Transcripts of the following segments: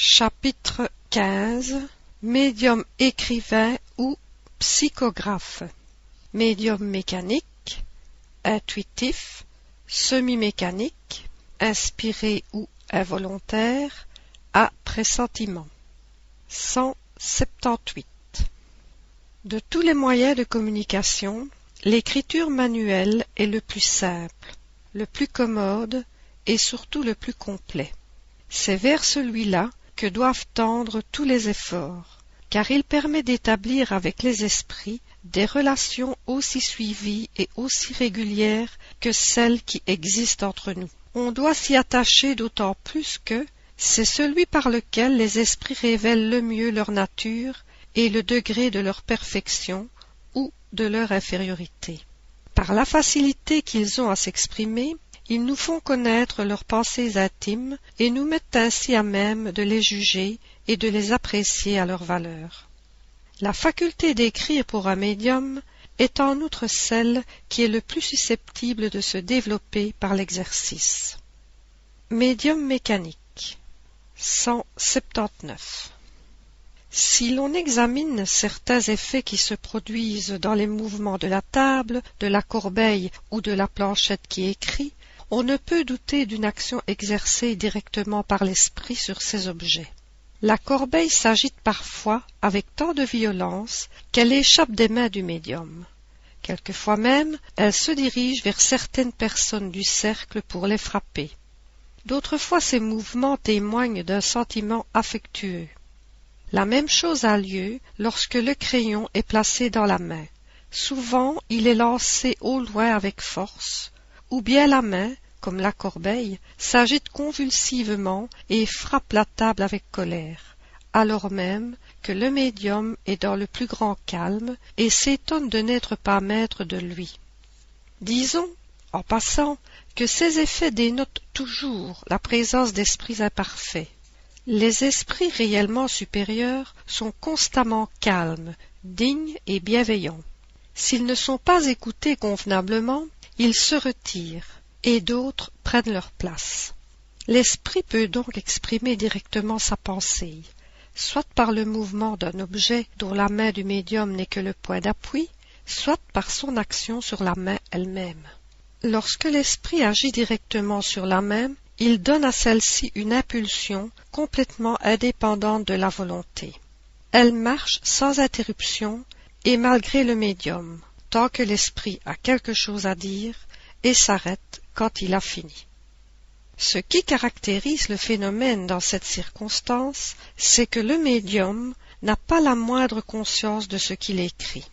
Chapitre XV Médium écrivain ou psychographe Médium mécanique, intuitif, semi-mécanique, inspiré ou involontaire, à pressentiment. 178. De tous les moyens de communication, l'écriture manuelle est le plus simple, le plus commode et surtout le plus complet. C'est vers celui-là que doivent tendre tous les efforts, car il permet d'établir avec les esprits des relations aussi suivies et aussi régulières que celles qui existent entre nous. On doit s'y attacher d'autant plus que c'est celui par lequel les esprits révèlent le mieux leur nature et le degré de leur perfection ou de leur infériorité. Par la facilité qu'ils ont à s'exprimer, ils nous font connaître leurs pensées intimes et nous mettent ainsi à même de les juger et de les apprécier à leur valeur. La faculté d'écrire pour un médium est en outre celle qui est le plus susceptible de se développer par l'exercice. Médium mécanique 179 Si l'on examine certains effets qui se produisent dans les mouvements de la table, de la corbeille ou de la planchette qui écrit, on ne peut douter d'une action exercée directement par l'esprit sur ces objets. La corbeille s'agite parfois avec tant de violence qu'elle échappe des mains du médium. Quelquefois même, elle se dirige vers certaines personnes du cercle pour les frapper. D'autres fois, ces mouvements témoignent d'un sentiment affectueux. La même chose a lieu lorsque le crayon est placé dans la main. Souvent, il est lancé au loin avec force, ou bien la main, comme la corbeille, s'agite convulsivement et frappe la table avec colère, alors même que le médium est dans le plus grand calme et s'étonne de n'être pas maître de lui. Disons, en passant, que ces effets dénotent toujours la présence d'esprits imparfaits. Les esprits réellement supérieurs sont constamment calmes, dignes et bienveillants. S'ils ne sont pas écoutés convenablement, ils se retirent, et d'autres prennent leur place. L'esprit peut donc exprimer directement sa pensée, soit par le mouvement d'un objet dont la main du médium n'est que le point d'appui, soit par son action sur la main elle-même. Lorsque l'esprit agit directement sur la main, il donne à celle-ci une impulsion complètement indépendante de la volonté. Elle marche sans interruption et malgré le médium, tant que l'esprit a quelque chose à dire, et s'arrête quand il a fini. Ce qui caractérise le phénomène dans cette circonstance, c'est que le médium n'a pas la moindre conscience de ce qu'il écrit.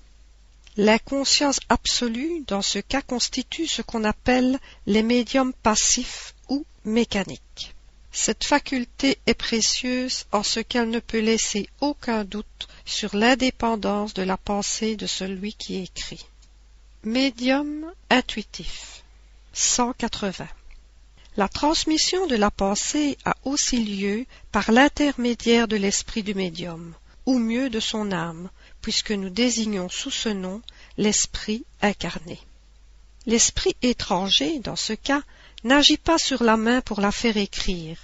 L'inconscience absolue dans ce cas constitue ce qu'on appelle les médiums passifs ou mécaniques. Cette faculté est précieuse en ce qu'elle ne peut laisser aucun doute sur l'indépendance de la pensée de celui qui écrit. Médium intuitif 180. La transmission de la pensée a aussi lieu par l'intermédiaire de l'esprit du médium, ou mieux de son âme, puisque nous désignons sous ce nom l'esprit incarné. L'esprit étranger, dans ce cas, n'agit pas sur la main pour la faire écrire.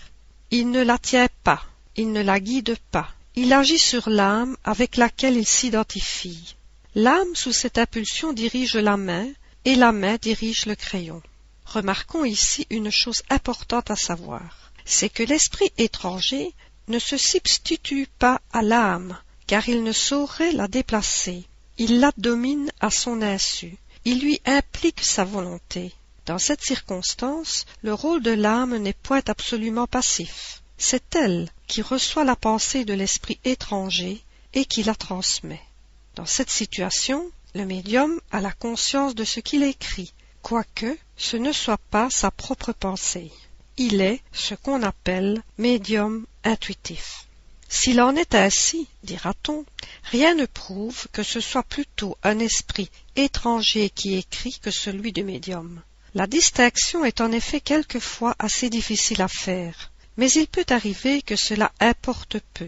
Il ne la tient pas, il ne la guide pas, il agit sur l'âme avec laquelle il s'identifie. L'âme sous cette impulsion dirige la main, et la main dirige le crayon. Remarquons ici une chose importante à savoir, c'est que l'esprit étranger ne se substitue pas à l'âme, car il ne saurait la déplacer. Il la domine à son insu, il lui implique sa volonté. Dans cette circonstance, le rôle de l'âme n'est point absolument passif. C'est elle qui reçoit la pensée de l'esprit étranger et qui la transmet. Dans cette situation, le médium a la conscience de ce qu'il écrit, quoique ce ne soit pas sa propre pensée. Il est ce qu'on appelle médium intuitif. S'il en est ainsi, dira-t-on, rien ne prouve que ce soit plutôt un esprit étranger qui écrit que celui du médium. La distinction est en effet quelquefois assez difficile à faire, mais il peut arriver que cela importe peu.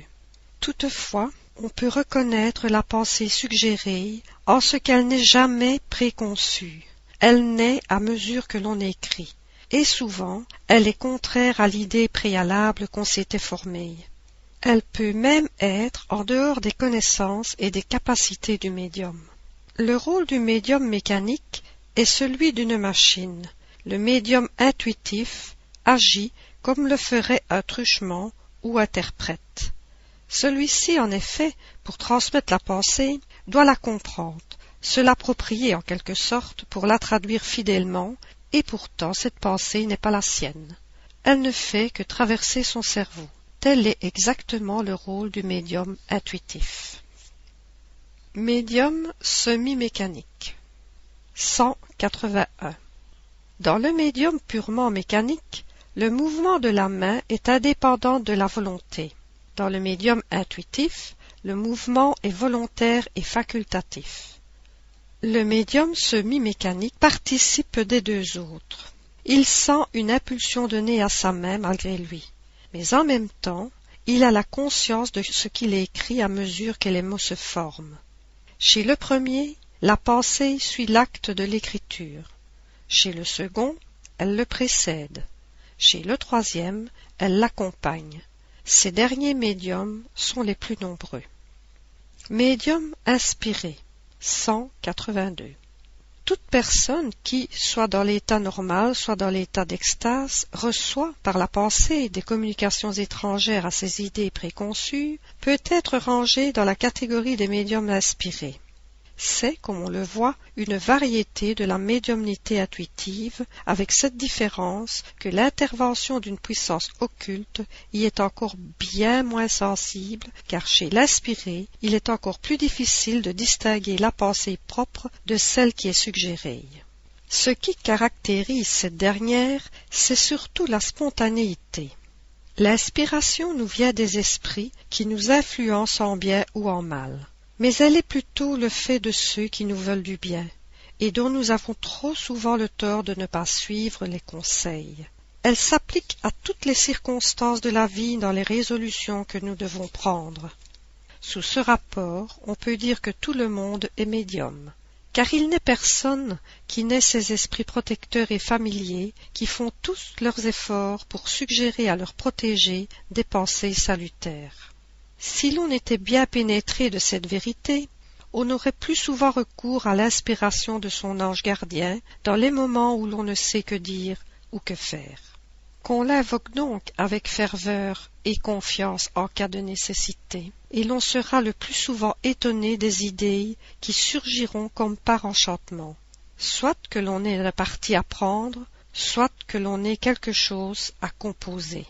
Toutefois, on peut reconnaître la pensée suggérée en ce qu'elle n'est jamais préconçue. Elle naît à mesure que l'on écrit, et souvent elle est contraire à l'idée préalable qu'on s'était formée. Elle peut même être en dehors des connaissances et des capacités du médium. Le rôle du médium mécanique est celui d'une machine. Le médium intuitif agit comme le ferait un truchement ou interprète. Celui-ci, en effet, pour transmettre la pensée, doit la comprendre, se l'approprier en quelque sorte pour la traduire fidèlement, et pourtant cette pensée n'est pas la sienne. Elle ne fait que traverser son cerveau. Tel est exactement le rôle du médium intuitif. Médium semi-mécanique 181. Dans le médium purement mécanique, le mouvement de la main est indépendant de la volonté. Dans le médium intuitif, le mouvement est volontaire et facultatif. Le médium semi-mécanique participe des deux autres. Il sent une impulsion donnée à sa main malgré lui, mais en même temps, il a la conscience de ce qu'il écrit à mesure que les mots se forment. Chez le premier, la pensée suit l'acte de l'écriture. Chez le second, elle le précède. Chez le troisième, elle l'accompagne. Ces derniers médiums sont les plus nombreux. Médium inspiré 182. Toute personne qui, soit dans l'état normal, soit dans l'état d'extase, reçoit par la pensée des communications étrangères à ses idées préconçues, peut être rangée dans la catégorie des médiums inspirés c'est, comme on le voit, une variété de la médiumnité intuitive, avec cette différence que l'intervention d'une puissance occulte y est encore bien moins sensible, car chez l'inspiré, il est encore plus difficile de distinguer la pensée propre de celle qui est suggérée. Ce qui caractérise cette dernière, c'est surtout la spontanéité. L'inspiration nous vient des esprits qui nous influencent en bien ou en mal mais elle est plutôt le fait de ceux qui nous veulent du bien, et dont nous avons trop souvent le tort de ne pas suivre les conseils. Elle s'applique à toutes les circonstances de la vie dans les résolutions que nous devons prendre. Sous ce rapport, on peut dire que tout le monde est médium, car il n'est personne qui n'ait ces esprits protecteurs et familiers qui font tous leurs efforts pour suggérer à leurs protégés des pensées salutaires. Si l'on était bien pénétré de cette vérité, on aurait plus souvent recours à l'inspiration de son ange gardien dans les moments où l'on ne sait que dire ou que faire. Qu'on l'invoque donc avec ferveur et confiance en cas de nécessité, et l'on sera le plus souvent étonné des idées qui surgiront comme par enchantement, soit que l'on ait la partie à prendre, soit que l'on ait quelque chose à composer.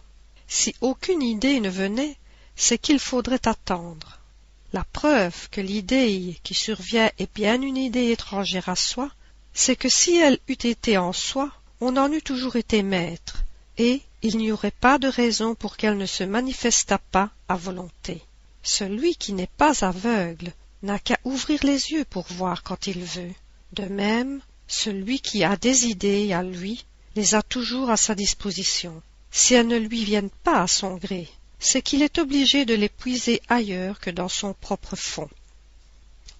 Si aucune idée ne venait, c'est qu'il faudrait attendre. La preuve que l'idée qui survient est bien une idée étrangère à soi, c'est que si elle eût été en soi, on en eût toujours été maître, et il n'y aurait pas de raison pour qu'elle ne se manifestât pas à volonté. Celui qui n'est pas aveugle n'a qu'à ouvrir les yeux pour voir quand il veut. De même, celui qui a des idées à lui les a toujours à sa disposition. Si elles ne lui viennent pas à son gré, c'est qu'il est obligé de les puiser ailleurs que dans son propre fond.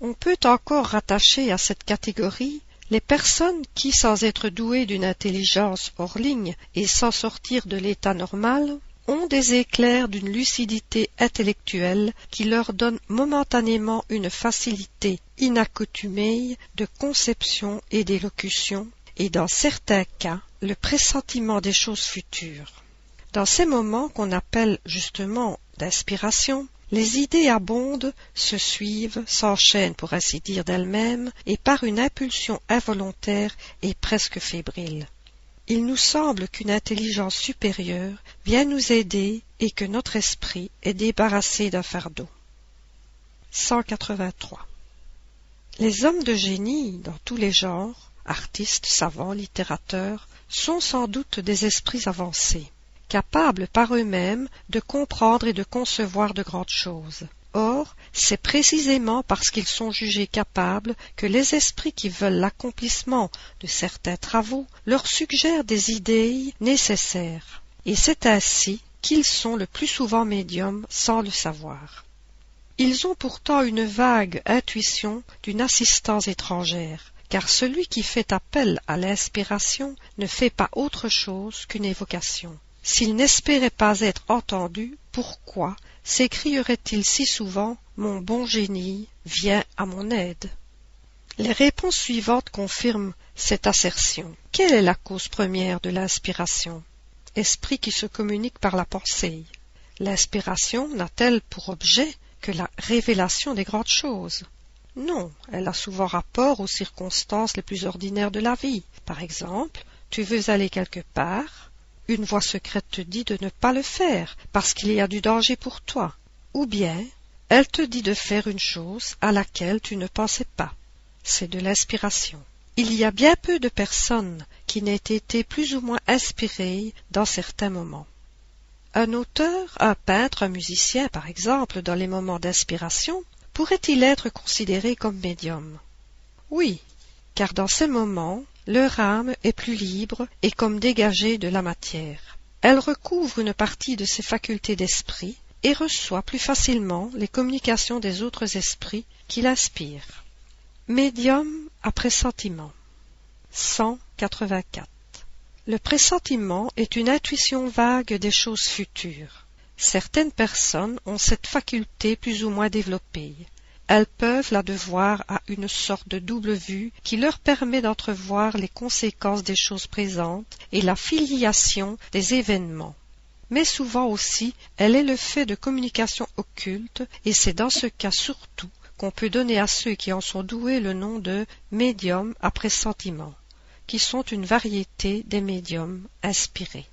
On peut encore rattacher à cette catégorie les personnes qui, sans être douées d'une intelligence hors ligne et sans sortir de l'état normal, ont des éclairs d'une lucidité intellectuelle qui leur donne momentanément une facilité inaccoutumée de conception et d'élocution, et dans certains cas le pressentiment des choses futures. Dans ces moments qu'on appelle justement d'inspiration, les idées abondent, se suivent, s'enchaînent pour ainsi dire d'elles-mêmes, et par une impulsion involontaire et presque fébrile. Il nous semble qu'une intelligence supérieure vient nous aider et que notre esprit est débarrassé d'un fardeau. 183. Les hommes de génie dans tous les genres, artistes, savants, littérateurs, sont sans doute des esprits avancés capables par eux-mêmes de comprendre et de concevoir de grandes choses. Or, c'est précisément parce qu'ils sont jugés capables que les esprits qui veulent l'accomplissement de certains travaux leur suggèrent des idées nécessaires. Et c'est ainsi qu'ils sont le plus souvent médiums sans le savoir. Ils ont pourtant une vague intuition d'une assistance étrangère, car celui qui fait appel à l'inspiration ne fait pas autre chose qu'une évocation. S'il n'espérait pas être entendu, pourquoi s'écrierait-il si souvent Mon bon génie, viens à mon aide? Les réponses suivantes confirment cette assertion. Quelle est la cause première de l'inspiration? Esprit qui se communique par la pensée. L'inspiration n'a-t-elle pour objet que la révélation des grandes choses? Non, elle a souvent rapport aux circonstances les plus ordinaires de la vie. Par exemple, tu veux aller quelque part, une voix secrète te dit de ne pas le faire parce qu'il y a du danger pour toi, ou bien elle te dit de faire une chose à laquelle tu ne pensais pas. C'est de l'inspiration. Il y a bien peu de personnes qui n'aient été plus ou moins inspirées dans certains moments. Un auteur, un peintre, un musicien, par exemple, dans les moments d'inspiration, pourrait-il être considéré comme médium? Oui, car dans ces moments, leur âme est plus libre et comme dégagée de la matière. Elle recouvre une partie de ses facultés d'esprit et reçoit plus facilement les communications des autres esprits qui l'inspirent. Médium à pressentiment. 184. Le pressentiment est une intuition vague des choses futures. Certaines personnes ont cette faculté plus ou moins développée. Elles peuvent la devoir à une sorte de double vue qui leur permet d'entrevoir les conséquences des choses présentes et la filiation des événements. Mais souvent aussi, elle est le fait de communications occultes, et c'est dans ce cas surtout qu'on peut donner à ceux qui en sont doués le nom de médium à pressentiment qui sont une variété des médiums inspirés.